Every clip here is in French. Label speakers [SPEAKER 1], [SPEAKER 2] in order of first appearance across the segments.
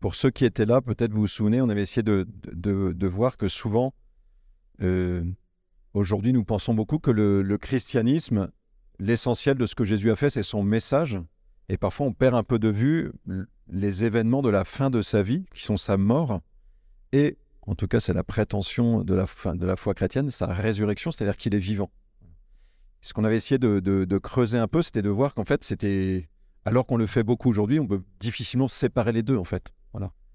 [SPEAKER 1] pour ceux qui étaient là, peut-être vous vous souvenez, on avait essayé de, de, voir que souvent, euh, aujourd'hui, nous pensons beaucoup que le, christianisme, l'essentiel de ce que Jésus a fait, c'est son message. Et parfois, on perd un peu de vue les événements de la fin de sa vie, qui sont sa mort, et, en tout cas, c'est la prétention de la, de la foi chrétienne, sa résurrection, c'est-à-dire qu'il est vivant. Ce qu'on avait essayé de creuser un peu, c'était de voir qu'en fait, c'était alors qu'on le fait beaucoup aujourd'hui, on peut difficilement séparer les deux, en fait.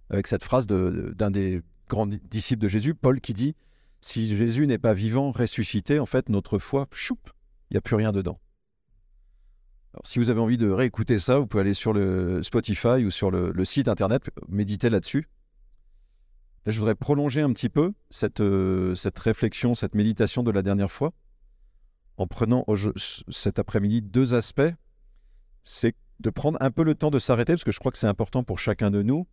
[SPEAKER 1] Avec cette phrase d'un des grands disciples de Jésus, Paul, qui dit Si Jésus n'est pas vivant, ressuscité, en fait, notre foi, choup, il n'y a plus rien dedans. Alors, si vous avez envie de réécouter ça, vous pouvez aller sur le Spotify ou sur le, site internet, méditer là-dessus. Là, je voudrais prolonger un petit peu cette, euh, cette réflexion, cette méditation de la dernière fois, en prenant cet après-midi deux aspects. C'est de prendre un peu le temps de s'arrêter, parce que je crois que c'est important pour chacun de nous,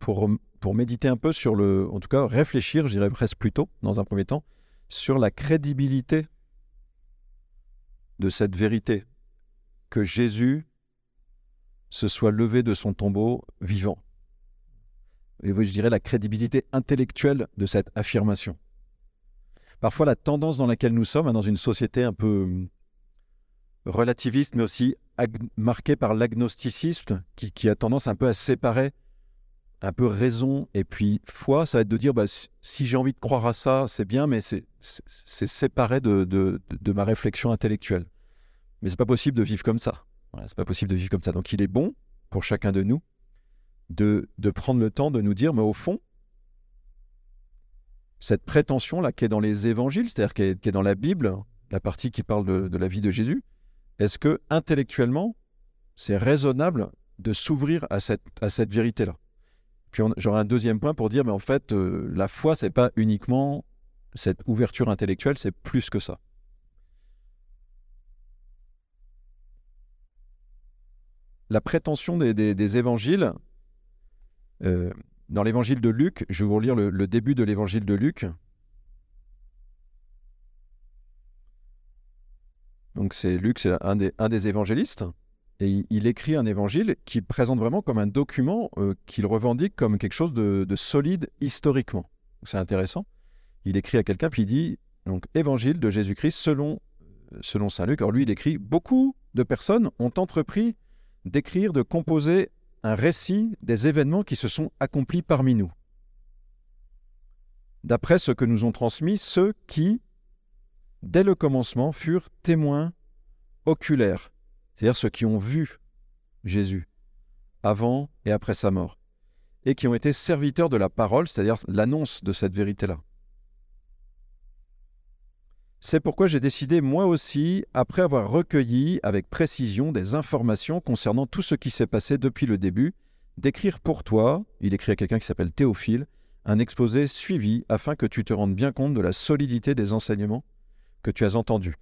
[SPEAKER 1] pour, pour méditer un peu sur le, en tout cas réfléchir, je dirais presque plutôt, dans un premier temps, sur la crédibilité de cette vérité, que Jésus se soit levé de son tombeau vivant. Et je dirais la crédibilité intellectuelle de cette affirmation. Parfois, la tendance dans laquelle nous sommes, hein, dans une société un peu relativiste, mais aussi marquée par l'agnosticisme, qui, a tendance un peu à séparer un peu raison et puis foi, ça va être de dire bah, si j'ai envie de croire à ça, c'est bien, mais c'est séparé de, ma réflexion intellectuelle. Mais c'est pas possible de vivre comme ça. C'est pas possible de vivre comme ça. Donc il est bon pour chacun de nous de, prendre le temps de nous dire, mais au fond, cette prétention-là qui est dans les évangiles, c'est-à-dire qui, est, dans la Bible, la partie qui parle de, la vie de Jésus, est-ce que intellectuellement, c'est raisonnable de s'ouvrir à cette, à cette vérité-là? Puis j'aurai un deuxième point pour dire, mais en fait, euh, la foi, c'est pas uniquement cette ouverture intellectuelle, c'est plus que ça. La prétention des, évangiles, euh, dans l'évangile de Luc, je vais vous lire le début de l'évangile de Luc, Donc c'est Luc, c'est un des, évangélistes. Et il, écrit un évangile qui présente vraiment comme un document euh, qu'il revendique comme quelque chose de, solide historiquement. C'est intéressant. Il écrit à quelqu'un, puis il dit, donc, évangile de Jésus-Christ selon, selon Saint Luc. Alors lui, il écrit, beaucoup de personnes ont entrepris d'écrire, de composer un récit des événements qui se sont accomplis parmi nous. D'après ce que nous ont transmis ceux qui, dès le commencement, furent témoins oculaires, c'est-à-dire ceux qui ont vu Jésus avant et après sa mort, et qui ont été serviteurs de la parole, c'est-à-dire l'annonce de cette vérité-là. C'est pourquoi j'ai décidé, moi aussi, après avoir recueilli avec précision des informations concernant tout ce qui s'est passé depuis le début, d'écrire pour toi, il écrit à quelqu'un qui s'appelle Théophile, un exposé suivi afin que tu te rendes bien compte de la solidité des enseignements que tu as entendu.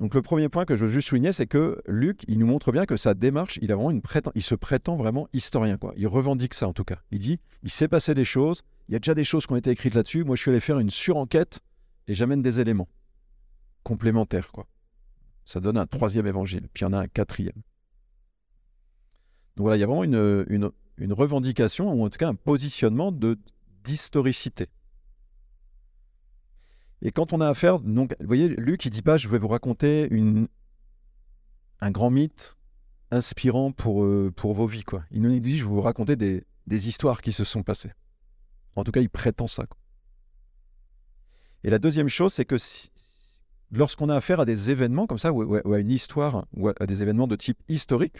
[SPEAKER 1] Donc le premier point que je veux juste souligner, c'est que Luc, il nous montre bien que sa démarche, il a vraiment une il se prétend vraiment historien, quoi. Il revendique ça en tout cas. Il dit, il s'est passé des choses, il y a déjà des choses qui ont été écrites là-dessus. Moi, je suis allé faire une surenquête et j'amène des éléments complémentaires, quoi. Ça donne un troisième évangile, puis il y en a un quatrième. Donc voilà, il y a vraiment une, revendication, ou en tout cas un positionnement de d'historicité. Et quand on a affaire, donc, vous voyez, Luc, il dit pas, je vais vous raconter un grand mythe inspirant pour, euh, pour vos vies. Quoi. Il nous dit, je vais vous raconter des, des, histoires qui se sont passées. En tout cas, il prétend ça. Et la deuxième chose, c'est que lorsqu'on a affaire à des événements comme ça, ou, à une histoire, ou à, des événements de type historique,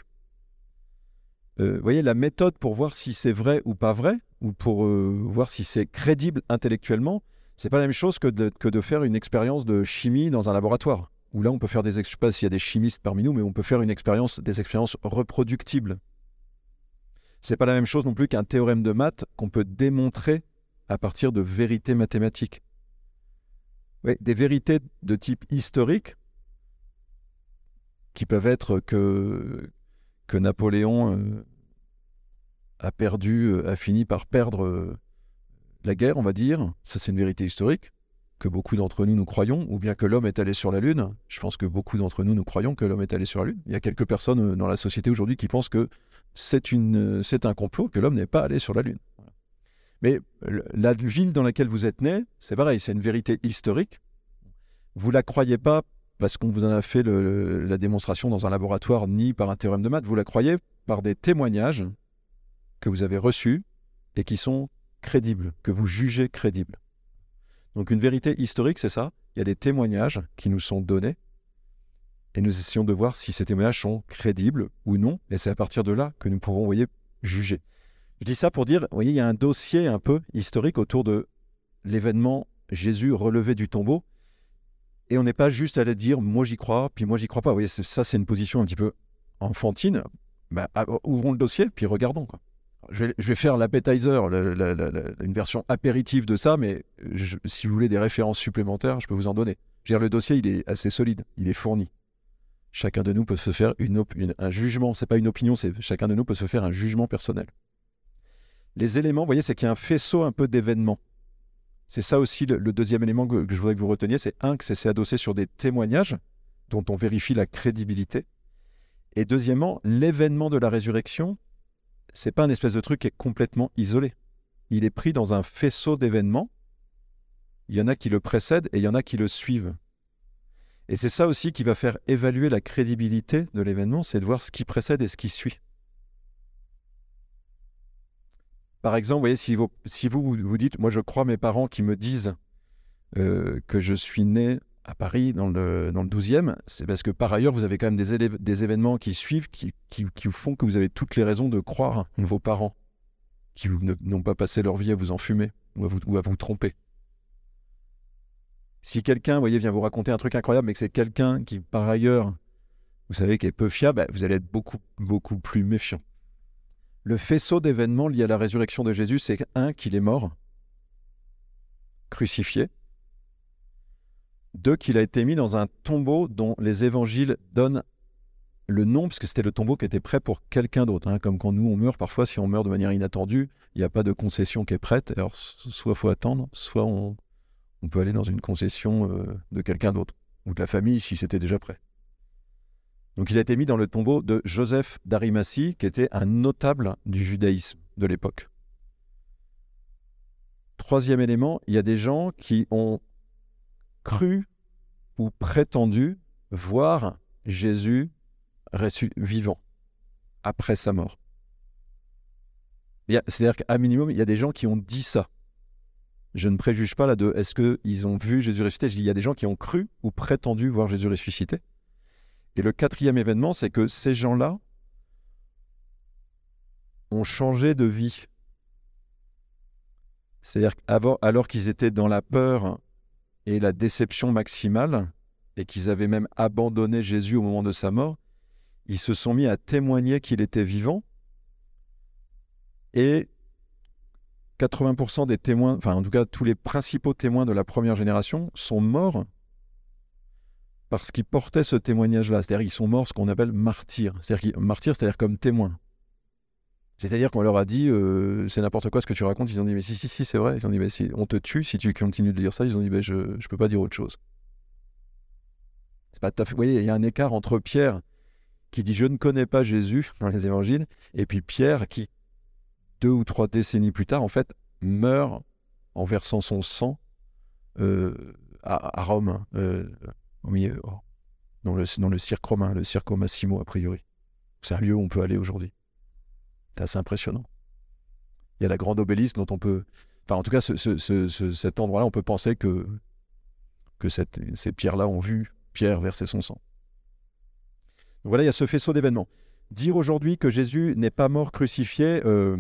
[SPEAKER 1] euh, vous voyez, la méthode pour voir si c'est vrai ou pas vrai, ou pour euh, voir si c'est crédible intellectuellement, c'est pas la même chose que de, faire une expérience de chimie dans un laboratoire. Où là, on peut faire des, je sais pas s'il y a des chimistes parmi nous, mais on peut faire une expérience, des expériences reproductibles. C'est pas la même chose non plus qu'un théorème de maths qu'on peut démontrer à partir de vérités mathématiques. des vérités de type historique qui peuvent être que, que Napoléon euh, a perdu, euh, a fini par perdre euh, la guerre, on va dire, ça c'est une vérité historique, que beaucoup d'entre nous nous croyons, ou bien que l'homme est allé sur la Lune. Je pense que beaucoup d'entre nous nous croyons que l'homme est allé sur la Lune. Il y a quelques personnes euh, dans la société aujourd'hui qui pensent que c'est une, c'est un complot que l'homme n'est pas allé sur la Lune. Mais la ville dans laquelle vous êtes né, c'est pareil, c'est une vérité historique. Vous la croyez pas parce qu'on vous en a fait la démonstration dans un laboratoire ni par un théorème de maths, vous la croyez par des témoignages que vous avez reçus et qui sont crédibles, que vous jugez crédibles. Donc une vérité historique, c'est ça. Il y a des témoignages qui nous sont donnés et nous essayons de voir si ces témoignages sont crédibles ou non. Et c'est à partir de là que nous pourrons, voyez, juger. Je dis ça pour dire, vous voyez, il y a un dossier un peu historique autour de l'événement Jésus relevé du tombeau. Et on n'est pas juste à aller dire, moi j'y crois, puis moi j'y crois pas. Vous voyez, ça c'est une position un petit peu enfantine. Bah, ouvrons le dossier, puis regardons. Je, vais, faire l'appetizer, une version apéritive de ça, mais si vous voulez des références supplémentaires, je peux vous en donner. Le dossier, il est assez solide, il est fourni. Chacun de nous peut se faire un jugement, c'est pas une opinion, c'est chacun de nous peut se faire un jugement personnel. Les éléments, vous voyez, c'est qu'il y a un faisceau un peu d'événements. C'est ça aussi le, deuxième élément que, je voudrais que vous reteniez, c'est un, que c'est adossé sur des témoignages dont on vérifie la crédibilité. Et deuxièmement, l'événement de la résurrection, c'est pas un espèce de truc qui est complètement isolé. Il est pris dans un faisceau d'événements. Il y en a qui le précèdent et il y en a qui le suivent. Et c'est ça aussi qui va faire évaluer la crédibilité de l'événement, c'est de voir ce qui précède et ce qui suit. Par exemple, vous voyez, si vous, vous dites, moi je crois mes parents qui me disent euh, que je suis né à Paris dans le, dans le 12e, c'est parce que par ailleurs, vous avez quand même des, événements qui suivent, qui, qui, font que vous avez toutes les raisons de croire vos parents, qui n'ont pas passé leur vie à vous enfumer ou à vous, ou à vous tromper. Si quelqu'un, voyez, vient vous raconter un truc incroyable, mais que c'est quelqu'un qui, par ailleurs, vous savez, qui est peu fiable, bah, vous allez être beaucoup, beaucoup plus méfiant. Le faisceau d'événements liés à la résurrection de Jésus, c'est un, qu'il est mort, crucifié. Deux, qu'il a été mis dans un tombeau dont les évangiles donnent le nom, parce que c'était le tombeau qui était prêt pour quelqu'un d'autre. Hein. comme quand nous, on meurt, parfois, si on meurt de manière inattendue, il n'y a pas de concession qui est prête. Alors, soit faut attendre, soit on, peut aller dans une concession euh, de quelqu'un d'autre, ou de la famille, si c'était déjà prêt. Donc il a été mis dans le tombeau de Joseph d'Arimathie, qui était un notable du judaïsme de l'époque. Troisième élément, il y a des gens qui ont cru ou prétendu voir Jésus vivant après sa mort. C'est-à-dire qu'à minimum, il y a des gens qui ont dit ça. Je ne préjuge pas là de est-ce qu'ils ont vu Jésus ressuscité? Je dis il y a des gens qui ont cru ou prétendu voir Jésus ressuscité. Et le quatrième événement, c'est que ces gens-là ont changé de vie. C'est-à-dire alors qu'ils étaient dans la peur et la déception maximale, et qu'ils avaient même abandonné Jésus au moment de sa mort, ils se sont mis à témoigner qu'il était vivant. Et 80% des témoins, enfin en tout cas tous les principaux témoins de la première génération sont morts parce qu'ils portaient ce témoignage-là. C'est-à-dire qu'ils sont morts ce qu'on appelle martyrs. C'est-à-dire martyrs, c'est-à-dire comme témoins. C'est-à-dire qu'on leur a dit c'est n'importe quoi ce que tu racontes. Ils ont dit mais si si si c'est vrai. Ils ont dit mais si on te tue si tu continues de dire ça. Ils ont dit mais je ne peux pas dire autre chose. Pas Vous voyez, il y a un écart entre Pierre qui dit je ne connais pas Jésus dans les évangiles et puis Pierre qui deux ou trois décennies plus tard en fait meurt en versant son sang à, Rome. Oh, dans, le, dans le cirque romain, le Circo Massimo, a priori. C'est un lieu où on peut aller aujourd'hui. C'est assez impressionnant. Il y a la grande obélisque dont on peut. Enfin, en tout cas, cet endroit-là, on peut penser que, que ces pierres-là ont vu Pierre verser son sang. voilà, il y a ce faisceau d'événements. Dire aujourd'hui que Jésus n'est pas mort crucifié, euh,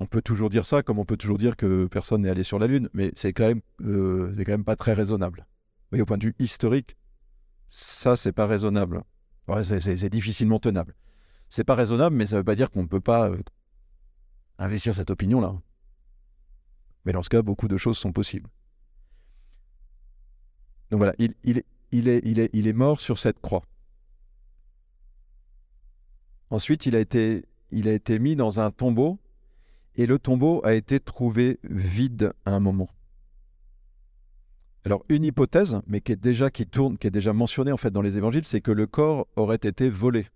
[SPEAKER 1] on peut toujours dire ça, comme on peut toujours dire que personne n'est allé sur la Lune, mais c'est quand, même, euh, quand même pas très raisonnable. Mais au point de vue historique, ça, c'est pas raisonnable. c'est difficilement tenable. C'est pas raisonnable, mais ça ne veut pas dire qu'on ne peut pas euh, investir cette opinion-là. Mais dans ce cas, beaucoup de choses sont possibles. Donc voilà, il, est, mort sur cette croix. Ensuite, il a, été, mis dans un tombeau, et le tombeau a été trouvé vide à un moment. Alors une hypothèse, mais qui est déjà tourne, qui est déjà mentionnée en fait dans les évangiles, c'est que le corps aurait été volé.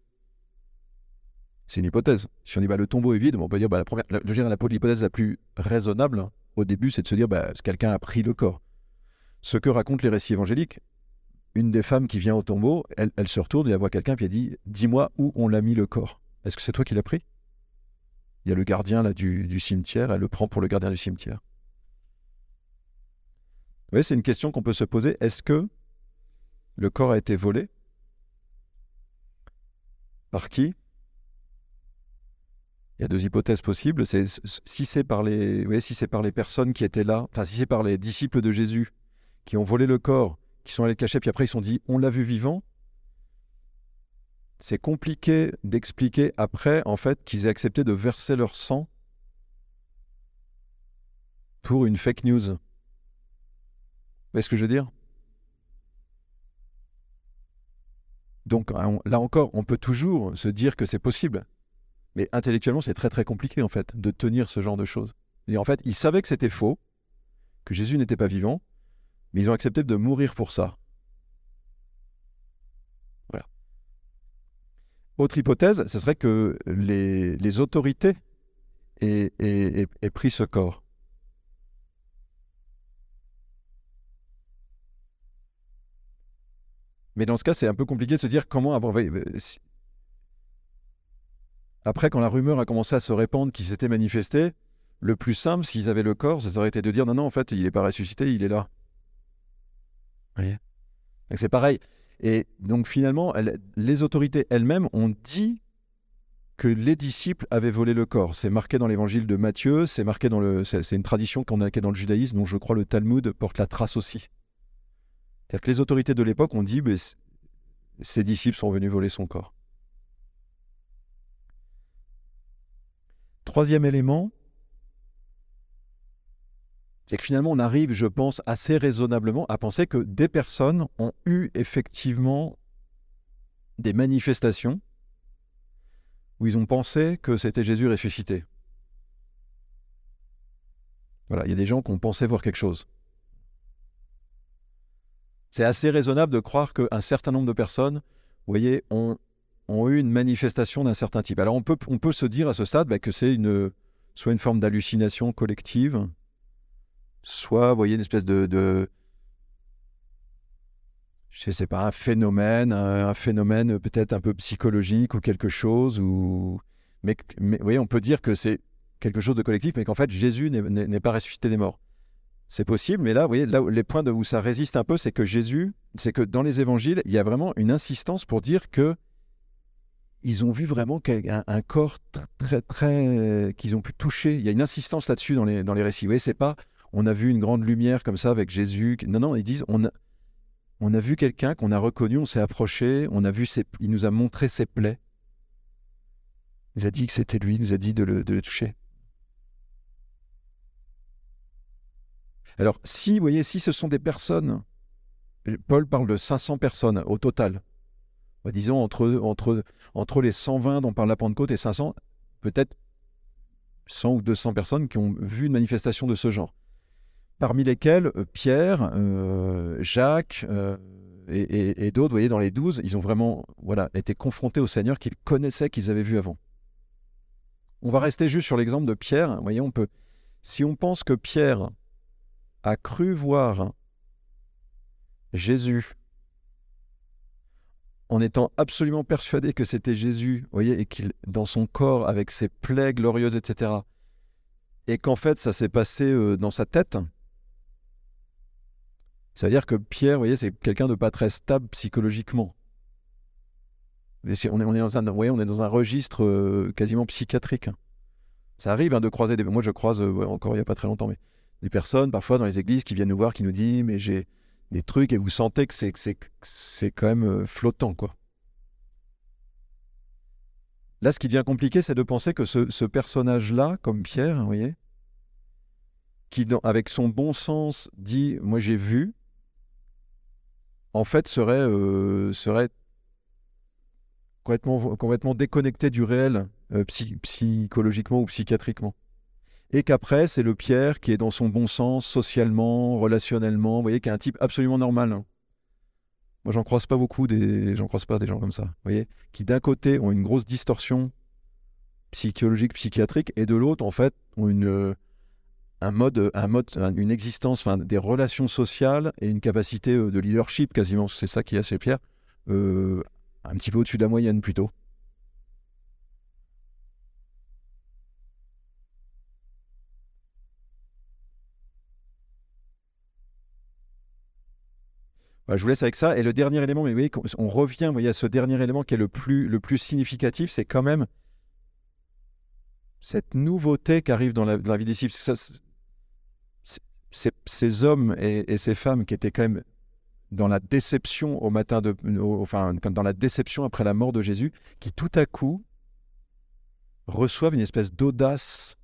[SPEAKER 1] C'est une hypothèse. Si on dit le tombeau est vide, on peut dire bah, la première, l'hypothèse la plus raisonnable au début, c'est de se dire bah, quelqu'un a pris le corps? Ce que racontent les récits évangéliques, une des femmes qui vient au tombeau, elle, se retourne et elle voit quelqu'un puis elle dit Dis-moi où on l'a mis le corps. Est-ce que c'est toi qui l'as pris? Il y a le gardien là, du, cimetière, elle le prend pour le gardien du cimetière. Vous voyez, c'est une question qu'on peut se poser. Est-ce que le corps a été volé? Par qui? Il y a deux hypothèses possibles. C'est, si c'est par les, si c'est par les personnes qui étaient là, enfin si c'est par les disciples de Jésus qui ont volé le corps qui sont allés le cacher, puis après ils se sont dit on l'a vu vivant. C'est compliqué d'expliquer après, en fait, qu'ils aient accepté de verser leur sang pour une fake news. Vous voyez ce que je veux dire? Donc là encore, on peut toujours se dire que c'est possible. Mais intellectuellement, c'est très très compliqué en fait de tenir ce genre de choses. Et en fait, ils savaient que c'était faux, que Jésus n'était pas vivant, mais ils ont accepté de mourir pour ça. Voilà. Autre hypothèse, ce serait que les, autorités aient, pris ce corps. Mais dans ce cas, c'est un peu compliqué de se dire comment avoir. Après, quand la rumeur a commencé à se répandre qu'il s'était manifesté, le plus simple, s'ils avaient le corps, ça aurait été de dire non, non, en fait, il n'est pas ressuscité, il est là. C'est pareil. Et donc finalement, les autorités elles-mêmes ont dit que les disciples avaient volé le corps. C'est marqué dans l'évangile de Matthieu, c'est marqué dans le, c'est une tradition qu'on a dans le judaïsme, dont je crois le Talmud porte la trace aussi. C'est-à-dire que les autorités de l'époque ont dit, que ces disciples sont venus voler son corps. Troisième élément, c'est que finalement on arrive, je pense, assez raisonnablement à penser que des personnes ont eu effectivement des manifestations où ils ont pensé que c'était Jésus ressuscité. Voilà, il y a des gens qui ont pensé voir quelque chose. C'est assez raisonnable de croire qu'un certain nombre de personnes, vous voyez, ont, eu une manifestation d'un certain type. Alors on peut, on peut se dire à ce stade bah, que c'est une, soit une forme d'hallucination collective, soit, voyez, une espèce de, de je sais pas, un phénomène, un, phénomène peut-être un peu psychologique ou quelque chose, ou mais, mais voyez, on peut dire que c'est quelque chose de collectif, mais qu'en fait Jésus n'est pas ressuscité des morts. C'est possible, mais là, voyez, là, les points de où ça résiste un peu, c'est que Jésus, c'est que dans les évangiles, il y a vraiment une insistance pour dire que ils ont vu vraiment un, corps très, très, qu'ils ont pu toucher. Il y a une insistance là-dessus dans les, dans les récits. Vous voyez, c'est pas on a vu une grande lumière comme ça avec Jésus. Non, non, ils disent, on a, on a vu quelqu'un qu'on a reconnu, on s'est approché, on a vu ses, il nous a montré ses plaies. Il nous a dit que c'était lui, il nous a dit de le, de le toucher. Alors, si, vous voyez, si ce sont des personnes, Paul parle de 500 personnes au total, disons entre, les 120 dont parle la Pentecôte et 500, peut-être 100 ou 200 personnes qui ont vu une manifestation de ce genre parmi lesquels euh, Pierre, euh, Jacques euh, et, d'autres, vous voyez, dans les douze, ils ont vraiment voilà, été confrontés au Seigneur qu'ils connaissaient, qu'ils avaient vu avant. On va rester juste sur l'exemple de Pierre. Vous voyez, peut, si on pense que Pierre a cru voir Jésus en étant absolument persuadé que c'était Jésus, voyez, et qu'il, dans son corps, avec ses plaies glorieuses, etc., et qu'en fait, ça s'est passé dans sa tête, ça veut dire que Pierre, vous voyez, c'est quelqu'un de pas très stable psychologiquement. on, est, on, est dans un, on est dans un registre euh, quasiment psychiatrique. Ça arrive hein, de croiser des. Moi, je croise, euh, encore il n'y a pas très longtemps, mais des personnes, parfois dans les églises, qui viennent nous voir, qui nous disent Mais j'ai des trucs, et vous sentez que c'est, quand même euh, flottant, quoi. Là, ce qui devient compliqué, c'est de penser que ce, personnage-là, comme Pierre, vous voyez, qui, avec son bon sens, dit Moi, j'ai vu, en fait, serait, euh, complètement déconnecté du réel, euh, psychologiquement ou psychiatriquement. Et qu'après, c'est le Pierre qui est dans son bon sens, socialement, relationnellement, vous voyez, qui est un type absolument normal. Hein. Moi, j'en croise pas beaucoup, des... j'en croise pas des gens comme ça, vous voyez, qui d'un côté ont une grosse distorsion psychologiques, psychiatriques, et de l'autre, en fait, ont une, un mode, un mode, une existence, enfin, des relations sociales et une capacité de leadership quasiment. C'est ça qui est assez Pierre, un petit peu au-dessus de la moyenne plutôt. Je vous laisse avec ça. Et le dernier élément, mais vous voyez, on revient voyez, à ce dernier élément qui est le plus, le plus significatif, c'est quand même cette nouveauté qui arrive dans la, vie des disciples. ces hommes et, ces femmes qui étaient quand même dans la déception au matin enfin, dans la déception après la mort de Jésus, qui tout à coup reçoivent une espèce d'audace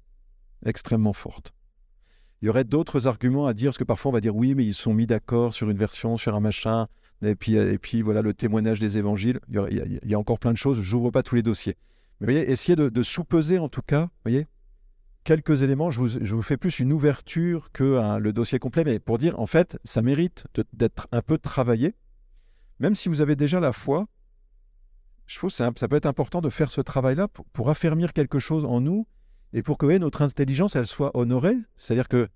[SPEAKER 1] extrêmement forte. Il y aurait d'autres arguments à dire, parce que parfois on va dire oui, mais ils sont mis d'accord sur une version, sur un machin, et puis, et puis voilà le témoignage des évangiles. Il y, a, encore plein de choses, je n'ouvre pas tous les dossiers. Mais vous voyez, essayez de, sous-peser en tout cas, vous voyez, quelques éléments. Je vous, fais plus une ouverture que le dossier complet, mais pour dire, en fait, ça mérite d'être un peu travaillé. Même si vous avez déjà la foi, je trouve que ça peut être important de faire ce travail-là pour, pour affermir quelque chose en nous et pour que notre intelligence elle soit honorée. C'est-à-dire que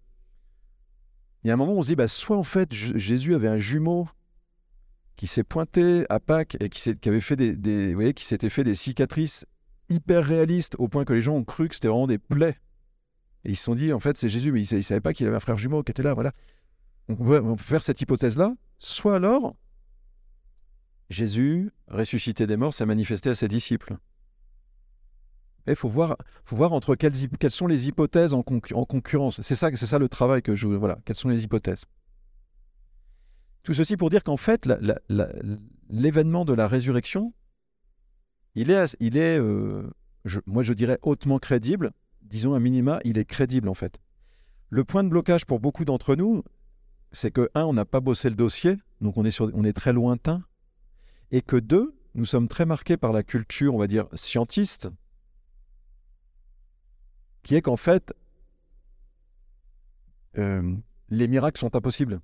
[SPEAKER 1] il y a un moment où on se dit, bah, soit en fait Jésus avait un jumeau qui s'est pointé à Pâques et qui, avait fait des, vous voyez, qui s'était fait des cicatrices hyper réalistes au point que les gens ont cru que c'était vraiment des plaies. Et ils se sont dit, en fait, c'est Jésus, mais ils ne savaient pas qu'il avait un frère jumeau qui était là. Voilà. On peut, on peut faire cette hypothèse-là. Soit alors, Jésus, ressuscité des morts, s'est manifesté à ses disciples. Il faut voir, faut voir entre quelles, quelles sont les hypothèses en, concurrence. C'est ça, ça le travail que je voilà. Quelles sont les hypothèses Tout ceci pour dire qu'en fait, l'événement de la résurrection, il est, il est, euh, moi je dirais hautement crédible. Disons un minima, il est crédible en fait. Le point de blocage pour beaucoup d'entre nous, c'est que un, on n'a pas bossé le dossier, donc on est sur, on est très lointain, et que deux, nous sommes très marqués par la culture, on va dire scientiste, qui est qu'en fait, euh, les miracles sont impossibles.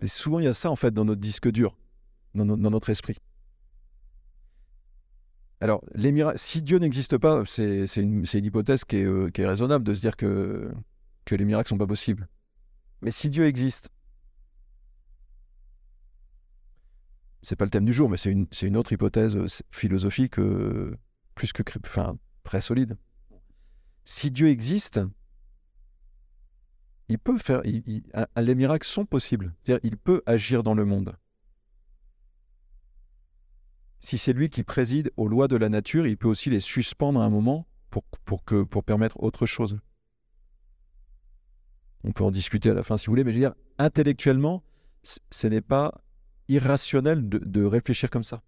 [SPEAKER 1] Et souvent, il y a ça, en fait, dans notre disque dur, dans, notre esprit. Alors, les si Dieu n'existe pas, c'est une, hypothèse qui est, euh, qui est, raisonnable de se dire que, les miracles ne sont pas possibles. Mais si Dieu existe, c'est pas le thème du jour, mais c'est une, autre hypothèse euh, philosophique plus que, très solide. Si Dieu existe, il peut faire. les miracles sont possibles. C'est-à-dire, il peut agir dans le monde. Si c'est lui qui préside aux lois de la nature, il peut aussi les suspendre à un moment pour, pour, que, pour permettre autre chose. On peut en discuter à la fin si vous voulez, mais je veux dire, intellectuellement, ce n'est pas irrationnel de, réfléchir comme ça.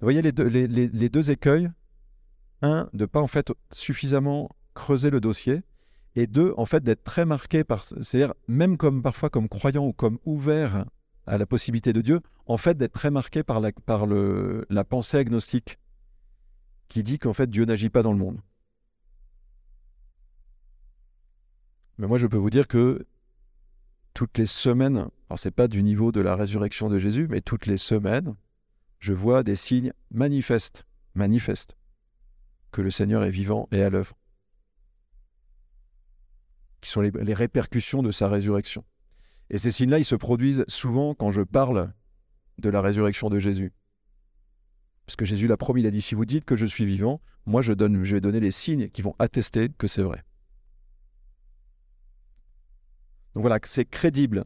[SPEAKER 1] Vous voyez les deux, les deux écueils un, de pas en fait suffisamment creuser le dossier, et deux, en fait, d'être très marqué par, c'est-à-dire même comme parfois comme croyant ou comme ouvert à la possibilité de Dieu, en fait, d'être très marqué par la, par le, la pensée agnostique qui dit qu'en fait Dieu n'agit pas dans le monde. Mais moi, je peux vous dire que toutes les semaines, alors c'est pas du niveau de la résurrection de Jésus, mais toutes les semaines, je vois des signes manifestes, manifestes que le Seigneur est vivant et à l'œuvre, qui sont les, répercussions de sa résurrection. Et ces signes-là, ils se produisent souvent quand je parle de la résurrection de Jésus. Parce que Jésus l'a promis, il a dit, si vous dites que je suis vivant, moi je, donne, je vais donner les signes qui vont attester que c'est vrai. Donc voilà, c'est crédible,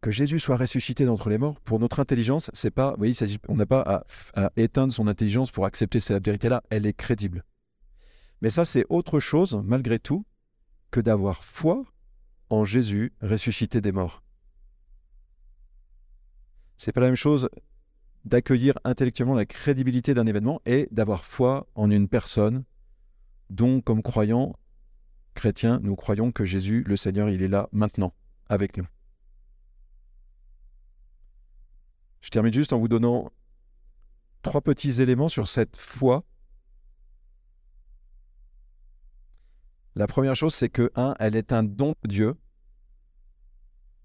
[SPEAKER 1] que Jésus soit ressuscité d'entre les morts, pour notre intelligence, c'est pas, vous voyez, on n'a pas à, éteindre son intelligence pour accepter cette vérité-là, elle est crédible. Mais ça, c'est autre chose, malgré tout, que d'avoir foi en Jésus ressuscité des morts. C'est pas la même chose d'accueillir intellectuellement la crédibilité d'un événement et d'avoir foi en une personne dont, comme croyants chrétiens, nous croyons que Jésus, le Seigneur, il est là maintenant, avec nous. Je termine juste en vous donnant trois petits éléments sur cette foi. La première chose, c'est que, un, elle est un don de Dieu.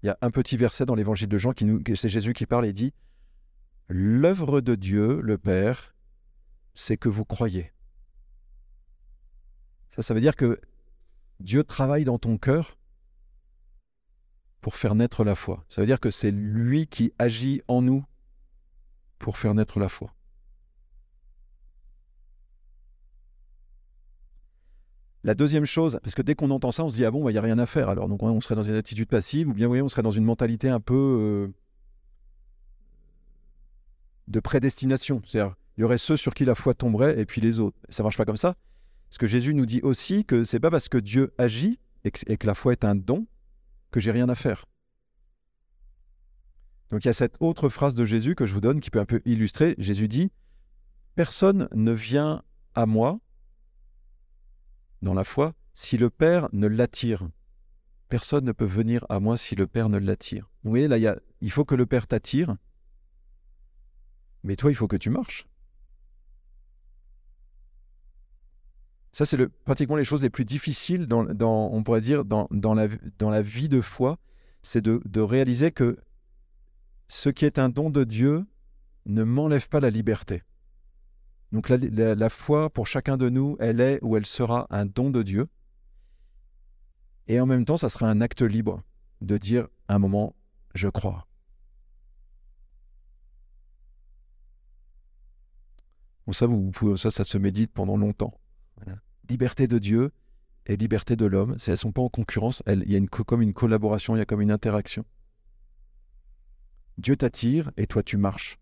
[SPEAKER 1] Il y a un petit verset dans l'évangile de Jean qui c'est Jésus qui parle et dit L'œuvre de Dieu, le Père, c'est que vous croyez. Ça, ça veut dire que Dieu travaille dans ton cœur pour faire naître la foi. Ça veut dire que c'est lui qui agit en nous pour faire naître la foi. La deuxième chose, parce que dès qu'on entend ça, on se dit ah bon, il bah, n'y a rien à faire. Alors donc on serait dans une attitude passive, ou bien vous on serait dans une mentalité un peu euh, de prédestination. C'est-à-dire, il y aurait ceux sur qui la foi tomberait et puis les autres. Ça marche pas comme ça. Parce que Jésus nous dit aussi que c'est pas parce que Dieu agit et que, la foi est un don que j'ai rien à faire. Donc il y a cette autre phrase de Jésus que je vous donne qui peut un peu illustrer. Jésus dit Personne ne vient à moi dans la foi si le Père ne l'attire. Personne ne peut venir à moi si le Père ne l'attire. Vous voyez, là, il, il faut que le Père t'attire mais toi, il faut que tu marches. Ça, c'est pratiquement les choses les plus difficiles, dans, on pourrait dire, dans, la, vie de foi, c'est de, réaliser que ce qui est un don de Dieu ne m'enlève pas la liberté. Donc la, foi, pour chacun de nous, elle est ou elle sera un don de Dieu. Et en même temps, ça sera un acte libre de dire un moment, je crois. ça, vous, ça, ça se médite pendant longtemps. Liberté de Dieu et liberté de l'homme, elles ne sont pas en concurrence, il y a comme une collaboration, il y a comme une interaction. Dieu t'attire et toi tu marches.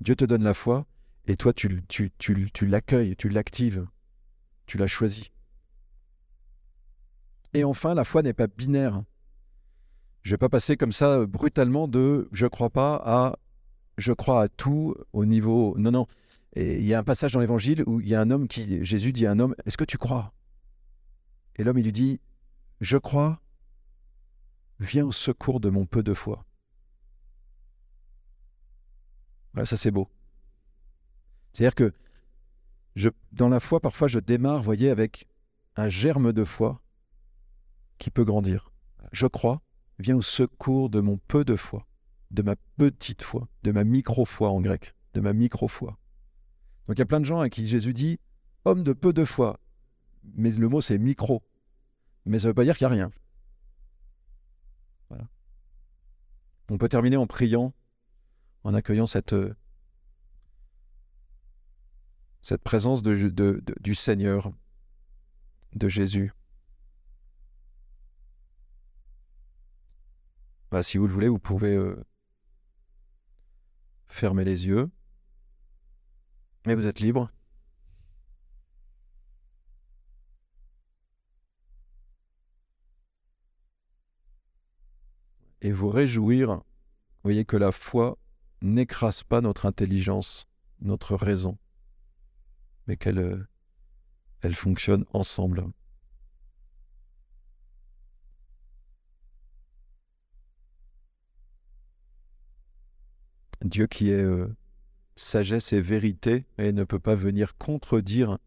[SPEAKER 1] Dieu te donne la foi et toi tu, tu, tu, tu l'accueilles, tu l'actives, tu l'as choisi. Et enfin, la foi n'est pas binaire. Je ne vais pas passer comme ça brutalement de je crois pas à je crois à tout au niveau. Non, non. Il y a un passage dans l'évangile où il y a un homme qui. Jésus dit à un homme Est-ce que tu crois? Et l'homme, lui dit Je crois, viens au secours de mon peu de foi. Voilà, ça c'est beau. C'est-à-dire que dans la foi, parfois, je démarre, voyez, avec un germe de foi qui peut grandir. Je crois, viens au secours de mon peu de foi de ma petite foi, de ma micro-foi en grec, de ma micro-foi. Donc il y a plein de gens à qui Jésus dit homme de peu de foi. Mais le mot c'est micro. Mais ça ne veut pas dire qu'il n'y a rien. Voilà. On peut terminer en priant, en accueillant cette, cette présence du Seigneur, de Jésus. Bah, si vous le voulez, vous pouvez euh, fermez les yeux. Mais vous êtes libre. Et vous réjouir, voyez que la foi n'écrase pas notre intelligence, notre raison, mais qu'elle euh, elle fonctionne ensemble. Dieu qui est euh, sagesse et vérité et ne peut pas venir contredire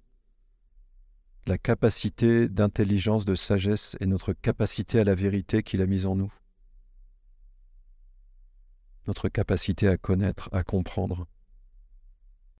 [SPEAKER 1] la capacité d'intelligence, de sagesse et notre capacité à la vérité qu'il a mise en nous. Notre capacité à connaître, à comprendre.